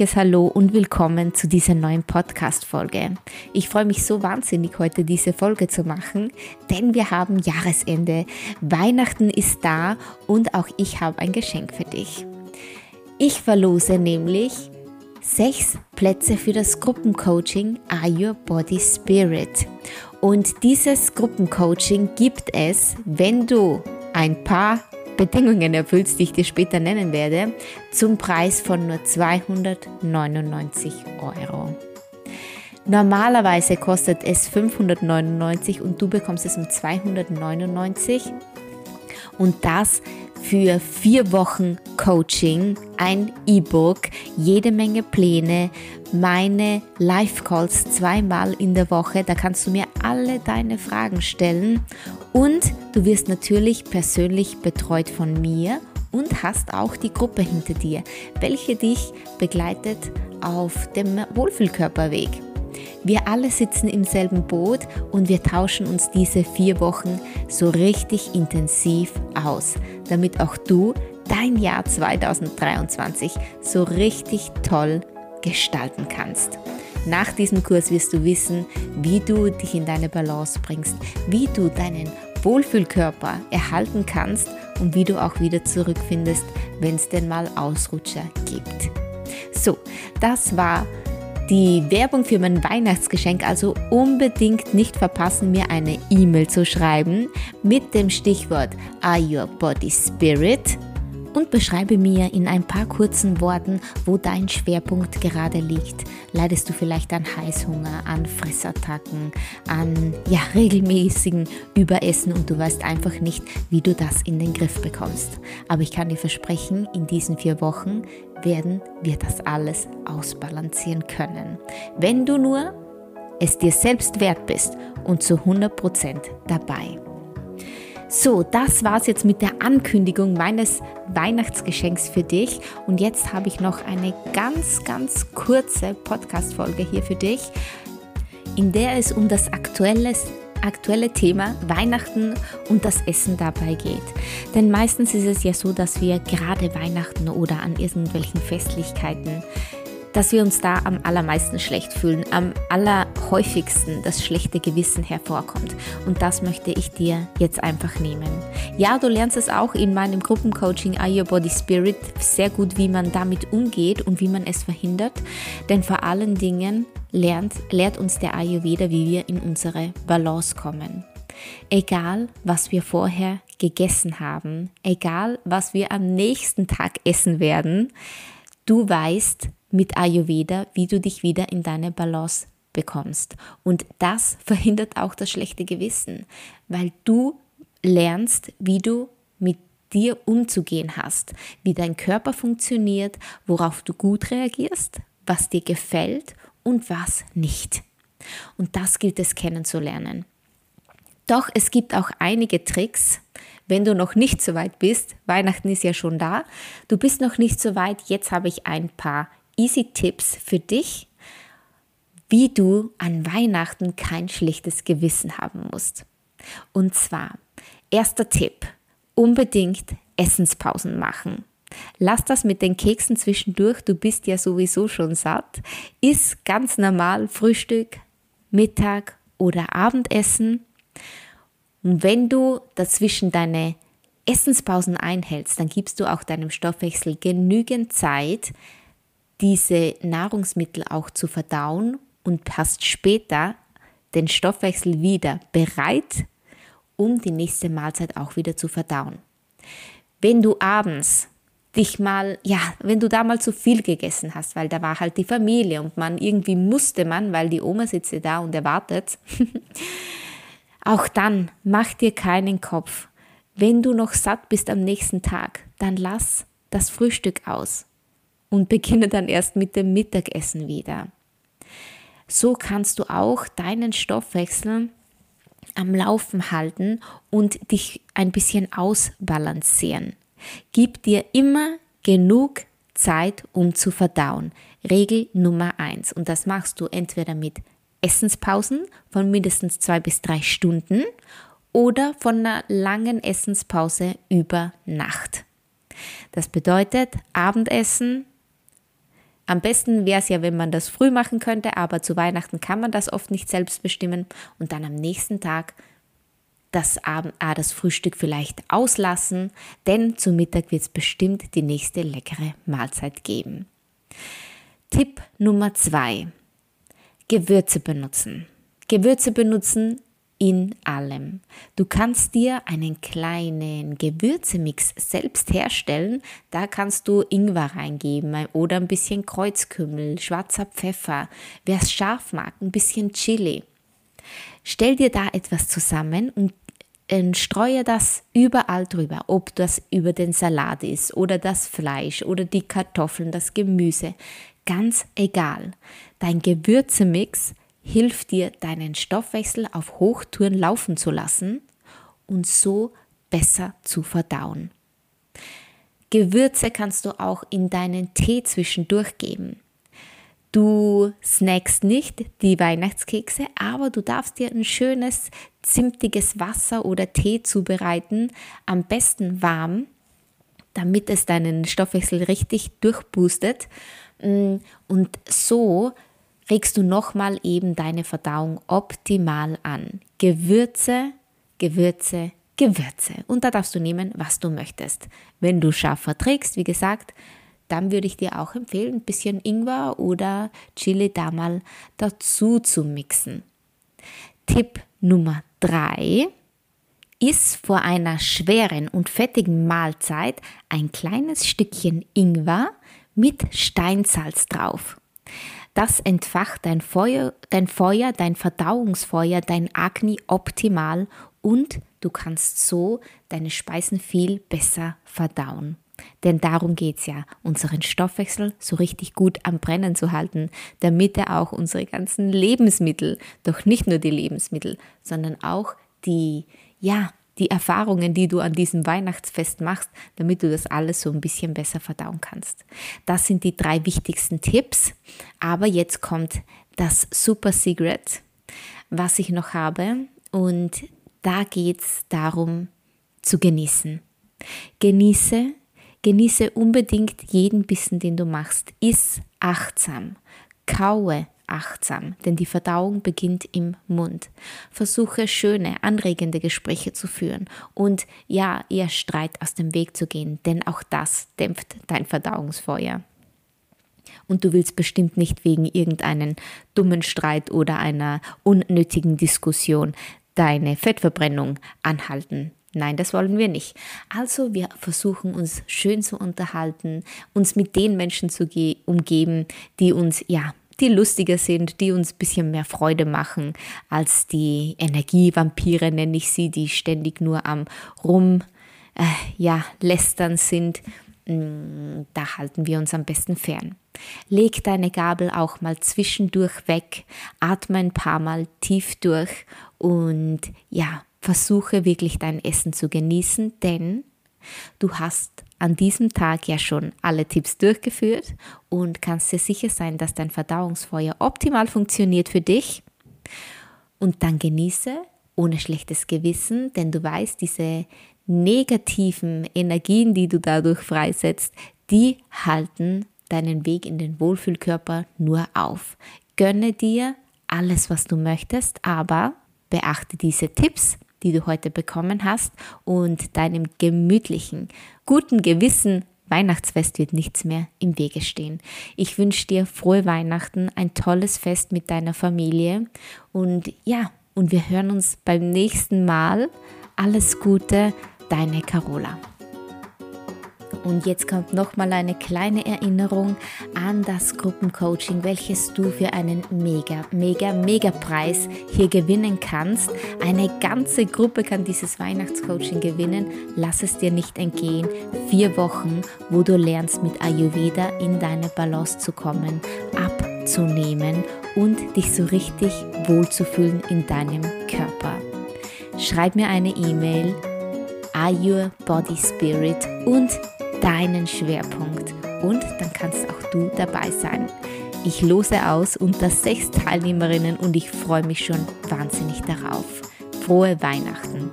Herzliches Hallo und willkommen zu dieser neuen Podcast-Folge. Ich freue mich so wahnsinnig, heute diese Folge zu machen, denn wir haben Jahresende. Weihnachten ist da und auch ich habe ein Geschenk für dich. Ich verlose nämlich sechs Plätze für das Gruppencoaching Are Your Body Spirit. Und dieses Gruppencoaching gibt es, wenn du ein paar Bedingungen erfüllst, die ich dir später nennen werde, zum Preis von nur 299 Euro. Normalerweise kostet es 599 und du bekommst es um 299 und das für vier Wochen Coaching, ein E-Book, jede Menge Pläne, meine Live-Calls zweimal in der Woche. Da kannst du mir alle deine Fragen stellen und du wirst natürlich persönlich betreut von mir und hast auch die Gruppe hinter dir, welche dich begleitet auf dem Wohlfühlkörperweg. Wir alle sitzen im selben Boot und wir tauschen uns diese vier Wochen so richtig intensiv aus, damit auch du dein Jahr 2023 so richtig toll gestalten kannst. Nach diesem Kurs wirst du wissen, wie du dich in deine Balance bringst, wie du deinen Wohlfühlkörper erhalten kannst und wie du auch wieder zurückfindest, wenn es denn mal Ausrutscher gibt. So, das war die Werbung für mein Weihnachtsgeschenk, also unbedingt nicht verpassen, mir eine E-Mail zu schreiben mit dem Stichwort Are Your Body Spirit und beschreibe mir in ein paar kurzen Worten, wo dein Schwerpunkt gerade liegt. Leidest du vielleicht an Heißhunger, an Fressattacken, an ja, regelmäßigen Überessen und du weißt einfach nicht, wie du das in den Griff bekommst. Aber ich kann dir versprechen, in diesen vier Wochen werden wir das alles ausbalancieren können. Wenn du nur es dir selbst wert bist und zu 100% dabei. So, das war's jetzt mit der Ankündigung meines Weihnachtsgeschenks für dich. Und jetzt habe ich noch eine ganz, ganz kurze Podcast-Folge hier für dich, in der es um das aktuelle, aktuelle Thema Weihnachten und das Essen dabei geht. Denn meistens ist es ja so, dass wir gerade Weihnachten oder an irgendwelchen Festlichkeiten dass wir uns da am allermeisten schlecht fühlen, am allerhäufigsten das schlechte Gewissen hervorkommt. Und das möchte ich dir jetzt einfach nehmen. Ja, du lernst es auch in meinem Gruppencoaching Are Your Body Spirit sehr gut, wie man damit umgeht und wie man es verhindert. Denn vor allen Dingen lernt, lehrt uns der Ayurveda, wie wir in unsere Balance kommen. Egal, was wir vorher gegessen haben, egal, was wir am nächsten Tag essen werden, du weißt, mit Ayurveda, wie du dich wieder in deine Balance bekommst. Und das verhindert auch das schlechte Gewissen, weil du lernst, wie du mit dir umzugehen hast, wie dein Körper funktioniert, worauf du gut reagierst, was dir gefällt und was nicht. Und das gilt es kennenzulernen. Doch es gibt auch einige Tricks, wenn du noch nicht so weit bist. Weihnachten ist ja schon da. Du bist noch nicht so weit. Jetzt habe ich ein paar easy Tipps für dich, wie du an Weihnachten kein schlechtes Gewissen haben musst. Und zwar, erster Tipp, unbedingt Essenspausen machen. Lass das mit den Keksen zwischendurch, du bist ja sowieso schon satt. Iss ganz normal Frühstück, Mittag oder Abendessen. Und wenn du dazwischen deine Essenspausen einhältst, dann gibst du auch deinem Stoffwechsel genügend Zeit, diese Nahrungsmittel auch zu verdauen und hast später den Stoffwechsel wieder bereit, um die nächste Mahlzeit auch wieder zu verdauen. Wenn du abends dich mal, ja, wenn du da mal zu viel gegessen hast, weil da war halt die Familie und man irgendwie musste man, weil die Oma sitzt da und erwartet, auch dann mach dir keinen Kopf. Wenn du noch satt bist am nächsten Tag, dann lass das Frühstück aus und beginne dann erst mit dem Mittagessen wieder. So kannst du auch deinen Stoffwechsel am Laufen halten und dich ein bisschen ausbalancieren. Gib dir immer genug Zeit, um zu verdauen. Regel Nummer eins. Und das machst du entweder mit Essenspausen von mindestens zwei bis drei Stunden oder von einer langen Essenspause über Nacht. Das bedeutet Abendessen. Am besten wäre es ja, wenn man das früh machen könnte, aber zu Weihnachten kann man das oft nicht selbst bestimmen und dann am nächsten Tag das, Abend, ah, das Frühstück vielleicht auslassen, denn zu Mittag wird es bestimmt die nächste leckere Mahlzeit geben. Tipp Nummer zwei. Gewürze benutzen. Gewürze benutzen in allem. Du kannst dir einen kleinen Gewürzemix selbst herstellen. Da kannst du Ingwer reingeben oder ein bisschen Kreuzkümmel, schwarzer Pfeffer. Wer es scharf mag, ein bisschen Chili. Stell dir da etwas zusammen und äh, streue das überall drüber, ob das über den Salat ist oder das Fleisch oder die Kartoffeln, das Gemüse. Ganz egal. Dein Gewürzemix hilft dir, deinen Stoffwechsel auf Hochtouren laufen zu lassen und so besser zu verdauen. Gewürze kannst du auch in deinen Tee zwischendurch geben. Du snackst nicht die Weihnachtskekse, aber du darfst dir ein schönes, zimtiges Wasser oder Tee zubereiten, am besten warm, damit es deinen Stoffwechsel richtig durchboostet. Mm, und so regst du nochmal eben deine Verdauung optimal an. Gewürze, Gewürze, Gewürze. Und da darfst du nehmen, was du möchtest. Wenn du scharf verträgst, wie gesagt, dann würde ich dir auch empfehlen, ein bisschen Ingwer oder Chili da mal dazu zu mixen. Tipp Nummer drei ist vor einer schweren und fettigen Mahlzeit ein kleines Stückchen Ingwer mit Steinsalz drauf. Das entfacht dein Feuer, dein Feuer, dein Verdauungsfeuer, dein Agni optimal und du kannst so deine Speisen viel besser verdauen. Denn darum geht es ja, unseren Stoffwechsel so richtig gut am Brennen zu halten, damit er auch unsere ganzen Lebensmittel, doch nicht nur die Lebensmittel, sondern auch die, ja, die Erfahrungen, die du an diesem Weihnachtsfest machst, damit du das alles so ein bisschen besser verdauen kannst. Das sind die drei wichtigsten Tipps. Aber jetzt kommt das Super Secret, was ich noch habe. Und da geht es darum zu genießen. Genieße Genieße unbedingt jeden Bissen, den du machst. Iss achtsam. Kaue achtsam, denn die Verdauung beginnt im Mund. Versuche schöne, anregende Gespräche zu führen und ja, eher Streit aus dem Weg zu gehen, denn auch das dämpft dein Verdauungsfeuer. Und du willst bestimmt nicht wegen irgendeinen dummen Streit oder einer unnötigen Diskussion deine Fettverbrennung anhalten. Nein, das wollen wir nicht. Also wir versuchen uns schön zu unterhalten, uns mit den Menschen zu umgeben, die uns ja die lustiger sind, die uns ein bisschen mehr Freude machen als die Energievampire, nenne ich sie, die ständig nur am Rum, äh, ja, lästern sind. Mm, da halten wir uns am besten fern. Leg deine Gabel auch mal zwischendurch weg, atme ein paar Mal tief durch und ja, versuche wirklich dein Essen zu genießen, denn du hast an diesem Tag ja schon alle Tipps durchgeführt und kannst dir sicher sein, dass dein Verdauungsfeuer optimal funktioniert für dich. Und dann genieße ohne schlechtes Gewissen, denn du weißt, diese negativen Energien, die du dadurch freisetzt, die halten deinen Weg in den Wohlfühlkörper nur auf. Gönne dir alles, was du möchtest, aber beachte diese Tipps die du heute bekommen hast und deinem gemütlichen, guten Gewissen Weihnachtsfest wird nichts mehr im Wege stehen. Ich wünsche dir frohe Weihnachten, ein tolles Fest mit deiner Familie und ja, und wir hören uns beim nächsten Mal. Alles Gute, deine Carola. Und jetzt kommt nochmal eine kleine Erinnerung an das Gruppencoaching, welches du für einen mega, mega, mega Preis hier gewinnen kannst. Eine ganze Gruppe kann dieses Weihnachtscoaching gewinnen. Lass es dir nicht entgehen. Vier Wochen, wo du lernst, mit Ayurveda in deine Balance zu kommen, abzunehmen und dich so richtig wohlzufühlen in deinem Körper. Schreib mir eine E-Mail Ayur Body Spirit und deinen Schwerpunkt und dann kannst auch du dabei sein. Ich lose aus unter sechs Teilnehmerinnen und ich freue mich schon wahnsinnig darauf. Frohe Weihnachten!